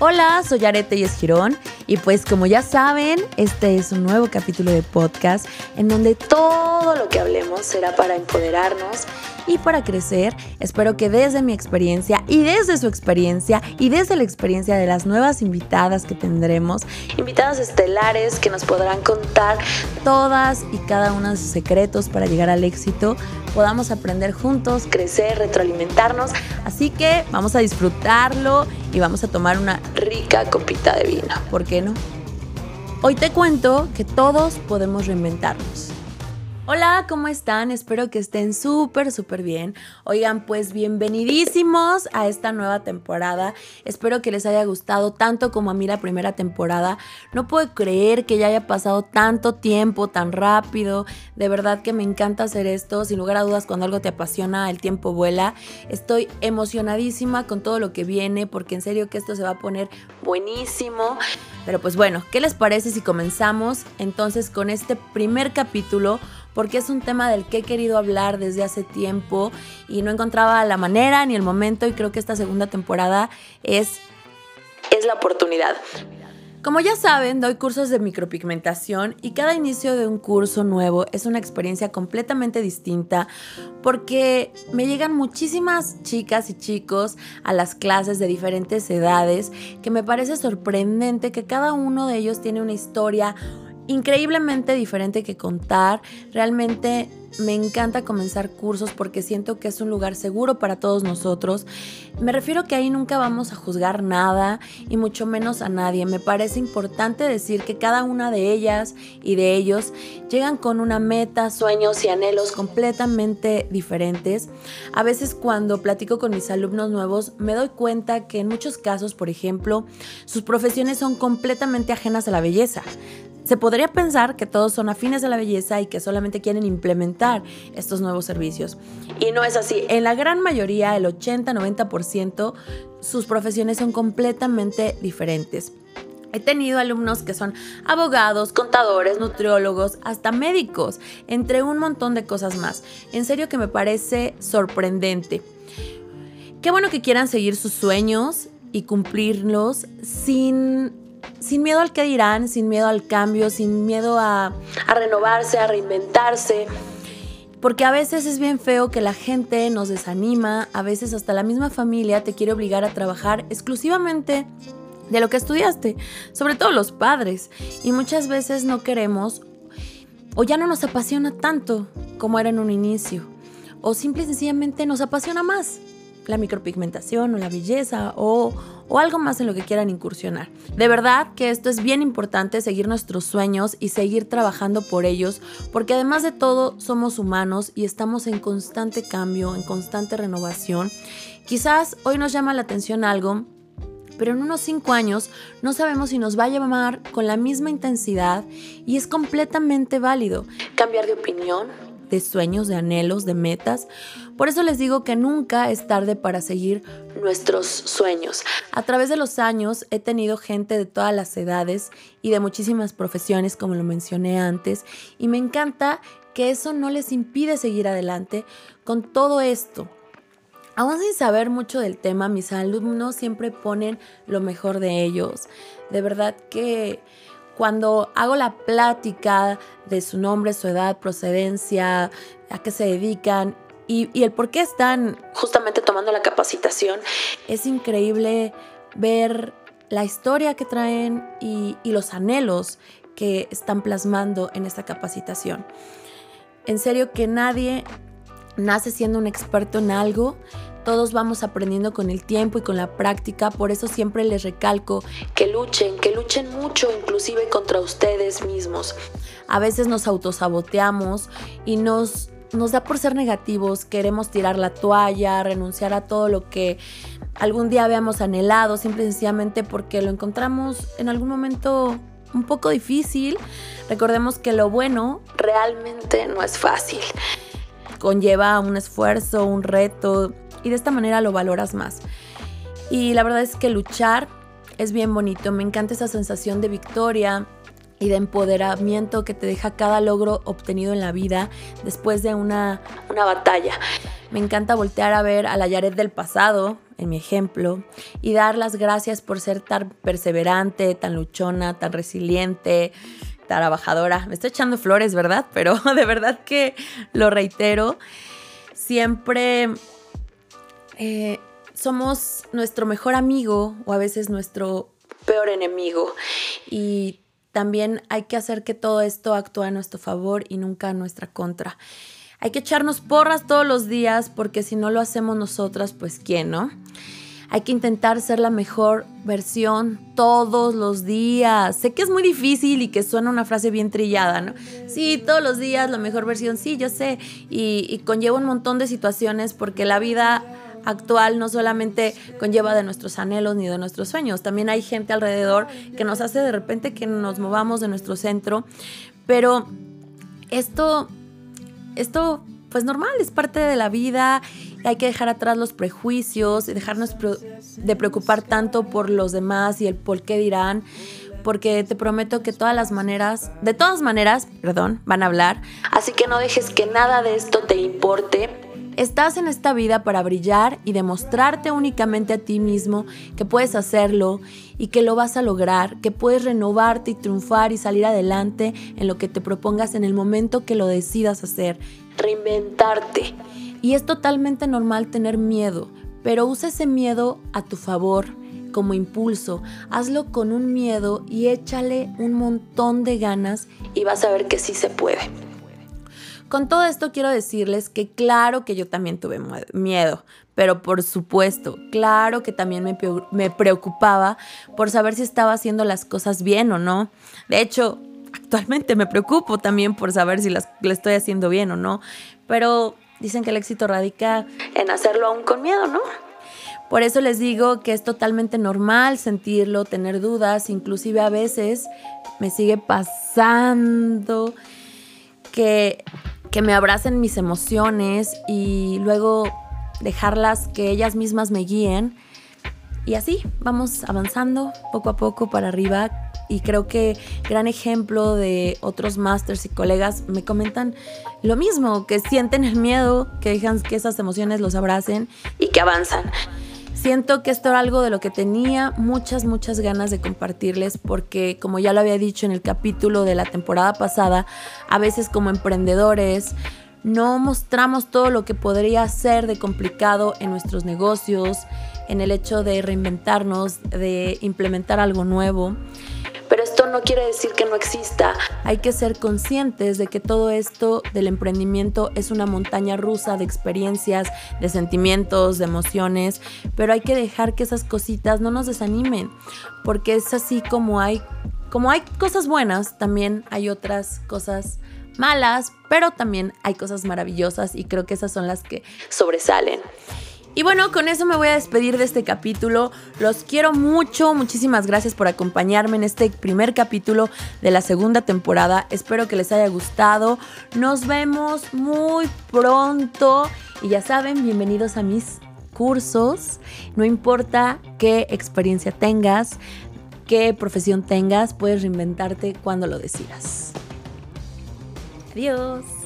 Hola, soy Arete y Girón y pues como ya saben, este es un nuevo capítulo de podcast en donde todo lo que hablemos será para empoderarnos y para crecer. Espero que desde mi experiencia y desde su experiencia y desde la experiencia de las nuevas invitadas que tendremos, invitadas estelares que nos podrán contar todas y cada uno de sus secretos para llegar al éxito, podamos aprender juntos, crecer, retroalimentarnos. Así que vamos a disfrutarlo y vamos a tomar una rica copita de vino. ¿Por qué no? Hoy te cuento que todos podemos reinventarnos. Hola, ¿cómo están? Espero que estén súper, súper bien. Oigan, pues bienvenidísimos a esta nueva temporada. Espero que les haya gustado tanto como a mí la primera temporada. No puedo creer que ya haya pasado tanto tiempo, tan rápido. De verdad que me encanta hacer esto. Sin lugar a dudas, cuando algo te apasiona, el tiempo vuela. Estoy emocionadísima con todo lo que viene porque en serio que esto se va a poner buenísimo. Pero pues bueno, ¿qué les parece si comenzamos entonces con este primer capítulo? Porque es un tema del que he querido hablar desde hace tiempo y no encontraba la manera ni el momento y creo que esta segunda temporada es, es la oportunidad. Como ya saben, doy cursos de micropigmentación y cada inicio de un curso nuevo es una experiencia completamente distinta porque me llegan muchísimas chicas y chicos a las clases de diferentes edades que me parece sorprendente que cada uno de ellos tiene una historia increíblemente diferente que contar. Realmente me encanta comenzar cursos porque siento que es un lugar seguro para todos nosotros. Me refiero que ahí nunca vamos a juzgar nada y mucho menos a nadie. Me parece importante decir que cada una de ellas y de ellos llegan con una meta, sueños y anhelos completamente diferentes. A veces cuando platico con mis alumnos nuevos me doy cuenta que en muchos casos, por ejemplo, sus profesiones son completamente ajenas a la belleza. Se podría pensar que todos son afines a la belleza y que solamente quieren implementar estos nuevos servicios. Y no es así. En la gran mayoría, el 80-90%, sus profesiones son completamente diferentes. He tenido alumnos que son abogados, contadores, nutriólogos, hasta médicos, entre un montón de cosas más. En serio que me parece sorprendente. Qué bueno que quieran seguir sus sueños y cumplirlos sin sin miedo al que dirán, sin miedo al cambio, sin miedo a, a renovarse, a reinventarse. Porque a veces es bien feo que la gente nos desanima, a veces hasta la misma familia te quiere obligar a trabajar exclusivamente de lo que estudiaste, sobre todo los padres. Y muchas veces no queremos o ya no nos apasiona tanto como era en un inicio, o simple y sencillamente nos apasiona más la micropigmentación o la belleza o, o algo más en lo que quieran incursionar. De verdad que esto es bien importante, seguir nuestros sueños y seguir trabajando por ellos, porque además de todo somos humanos y estamos en constante cambio, en constante renovación. Quizás hoy nos llama la atención algo pero en unos cinco años no sabemos si nos va a llamar con la misma intensidad y es completamente válido cambiar de opinión, de sueños, de anhelos, de metas. Por eso les digo que nunca es tarde para seguir nuestros sueños. A través de los años he tenido gente de todas las edades y de muchísimas profesiones, como lo mencioné antes, y me encanta que eso no les impide seguir adelante con todo esto. Aún sin saber mucho del tema, mis alumnos siempre ponen lo mejor de ellos. De verdad que cuando hago la plática de su nombre, su edad, procedencia, a qué se dedican y, el por qué están justamente tomando la capacitación, es increíble ver la historia que traen y, y los anhelos que están plasmando en esta capacitación. En serio que nadie nace siendo un experto en algo, todos vamos aprendiendo con el tiempo y con la práctica, por eso siempre les recalco que luchen, que luchen mucho, inclusive contra ustedes mismos. A veces nos autosaboteamos y nos, nos da por ser negativos, queremos tirar la toalla, renunciar a todo lo que algún día habíamos anhelado, simple y sencillamente porque lo encontramos en algún momento un poco difícil. Recordemos que lo bueno realmente no es fácil. Conlleva un esfuerzo, un reto, y de esta manera lo valoras más. Y la verdad es que luchar es bien bonito, me encanta esa sensación de victoria y de empoderamiento que te deja cada logro obtenido en la vida después de una, una batalla. Me encanta voltear a ver a la Yaret del pasado, en mi ejemplo, y dar las gracias por ser tan perseverante, tan luchona, tan resiliente, tan trabajadora. Me estoy echando flores, ¿verdad? Pero de verdad que lo reitero. Siempre eh, somos nuestro mejor amigo o a veces nuestro peor enemigo. Y también hay que hacer que todo esto actúe a nuestro favor y nunca a nuestra contra. Hay que echarnos porras todos los días porque si no lo hacemos nosotras, pues quién, ¿no? Hay que intentar ser la mejor versión todos los días. Sé que es muy difícil y que suena una frase bien trillada, ¿no? Sí, todos los días la mejor versión, sí, yo sé. Y, y conlleva un montón de situaciones porque la vida actual no solamente conlleva de nuestros anhelos ni de nuestros sueños, también hay gente alrededor que nos hace de repente que nos movamos de nuestro centro, pero esto, esto pues normal, es parte de la vida, hay que dejar atrás los prejuicios y dejarnos de preocupar tanto por los demás y el por qué dirán, porque te prometo que todas las maneras, de todas maneras, perdón, van a hablar, así que no dejes que nada de esto te importe Estás en esta vida para brillar y demostrarte únicamente a ti mismo que puedes hacerlo y que lo vas a lograr, que puedes renovarte y triunfar y salir adelante en lo que te propongas en el momento que lo decidas hacer. Reinventarte. Y es totalmente normal tener miedo, pero usa ese miedo a tu favor como impulso. Hazlo con un miedo y échale un montón de ganas y vas a ver que sí se puede. Con todo esto quiero decirles que claro que yo también tuve miedo, pero por supuesto, claro que también me, preocupaba por saber si estaba haciendo las cosas bien o no. De hecho, actualmente me preocupo también por saber si las le estoy haciendo bien o no, pero dicen que el éxito radica en hacerlo aún con miedo, ¿no? Por eso les digo que es totalmente normal sentirlo, tener dudas, inclusive a veces me sigue pasando que que me abracen mis emociones y luego dejarlas que ellas mismas me guíen. Y así vamos avanzando poco a poco para arriba. Y creo que gran ejemplo de otros masters y colegas me comentan lo mismo, que sienten el miedo, que dejan que esas emociones los abracen y que avanzan. Siento que esto era algo de lo que tenía muchas, muchas ganas de compartirles porque, como ya lo había dicho en el capítulo de la temporada pasada, a veces como emprendedores no mostramos todo lo que podría ser de complicado en nuestros negocios, en el hecho de reinventarnos, de implementar algo nuevo. No quiere decir que no exista. Hay que ser conscientes de que todo esto del emprendimiento es una montaña rusa de experiencias, de sentimientos, de emociones, pero hay que dejar que esas cositas no nos desanimen, porque es así como hay como hay cosas buenas, también hay otras cosas malas, pero también hay cosas maravillosas y creo que esas son las que sobresalen. Y bueno, con eso me voy a despedir de este capítulo. Los quiero mucho, muchísimas gracias por acompañarme en este primer capítulo de la segunda temporada. Espero que les haya gustado. Nos vemos muy pronto. Y ya saben, bienvenidos a mis cursos. No importa qué experiencia tengas, qué profesión tengas, puedes reinventarte cuando lo decidas. Adiós.